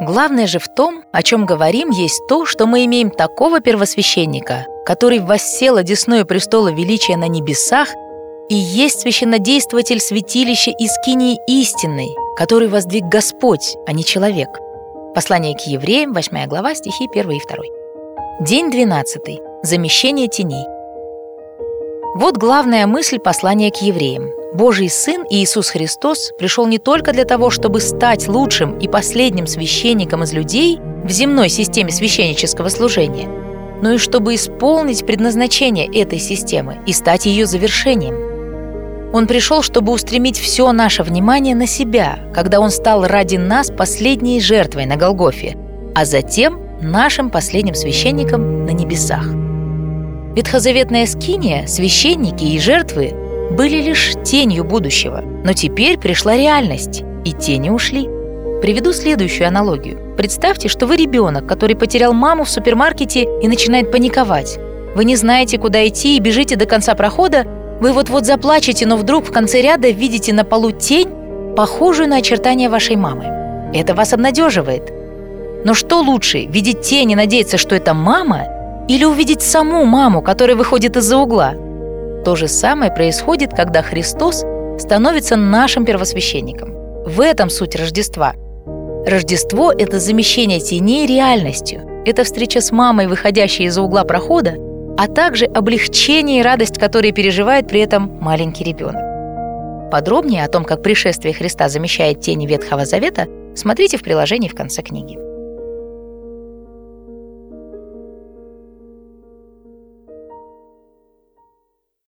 Главное же в том, о чем говорим, есть то, что мы имеем такого первосвященника, который воссел одесную престола величия на небесах и есть священнодействователь святилища Искинии истинной, который воздвиг Господь, а не человек. Послание к евреям, 8 глава, стихи 1 и 2. День 12. Замещение теней. Вот главная мысль послания к евреям. Божий Сын Иисус Христос пришел не только для того, чтобы стать лучшим и последним священником из людей в земной системе священнического служения, но и чтобы исполнить предназначение этой системы и стать ее завершением. Он пришел, чтобы устремить все наше внимание на себя, когда Он стал ради нас последней жертвой на Голгофе, а затем нашим последним священником на небесах. Ветхозаветная скиния, священники и жертвы были лишь тенью будущего, но теперь пришла реальность, и тени ушли. Приведу следующую аналогию. Представьте, что вы ребенок, который потерял маму в супермаркете и начинает паниковать. Вы не знаете, куда идти и бежите до конца прохода, вы вот-вот заплачете, но вдруг в конце ряда видите на полу тень, похожую на очертания вашей мамы. Это вас обнадеживает. Но что лучше, видеть тень и надеяться, что это мама, или увидеть саму маму, которая выходит из-за угла? То же самое происходит, когда Христос становится нашим первосвященником. В этом суть Рождества. Рождество – это замещение теней реальностью. Это встреча с мамой, выходящей из-за угла прохода, а также облегчение и радость, которые переживает при этом маленький ребенок. Подробнее о том, как пришествие Христа замещает тени Ветхого Завета, смотрите в приложении в конце книги.